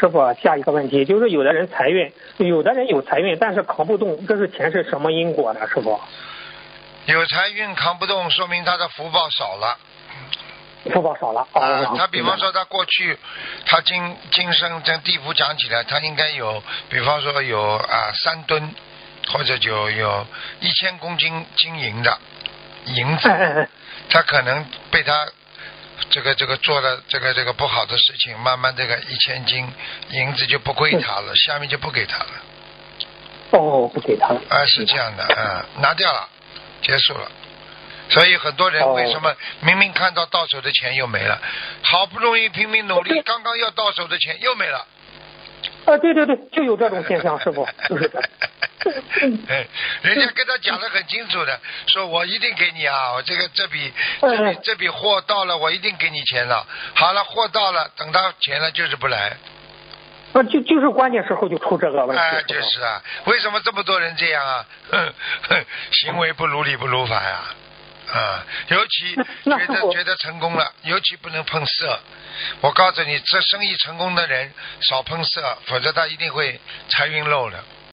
师傅，下一个问题就是有的人财运，有的人有财运，但是扛不动，这是前世什么因果呢？师傅，有财运扛不动，说明他的福报少了。福报少了。啊哦，他比方说他过去，他今今生在地府讲起来，他应该有，比方说有啊三吨，或者就有一千公斤金银的银哎子，他可能被他这个这个做了这个这个不好的事情，慢慢这个一千斤银子就不归他了，下面就不给他了，哦，不给他了。啊是这样的，啊拿掉了，结束了。所以很多人哦为什么明明看到到手的钱又没了，好不容易拼命努力，刚刚要到手的钱又没了。啊，对对对，就有这种现象，师傅，就是这。哎，人家跟他讲的很清楚的，说我一定给你啊，我这个这笔这笔嗯这笔货到了，我一定给你钱了。好了，货到了，等到钱了就是不来。啊，就就是关键时候就出这个问题。哎，就是啊，为什么这么多人这样啊？行为不如理不如法呀、啊。尤其觉得觉得成功了，尤其不能碰色。我告诉你，这生意成功的人少碰色，否则他一定会财运漏了。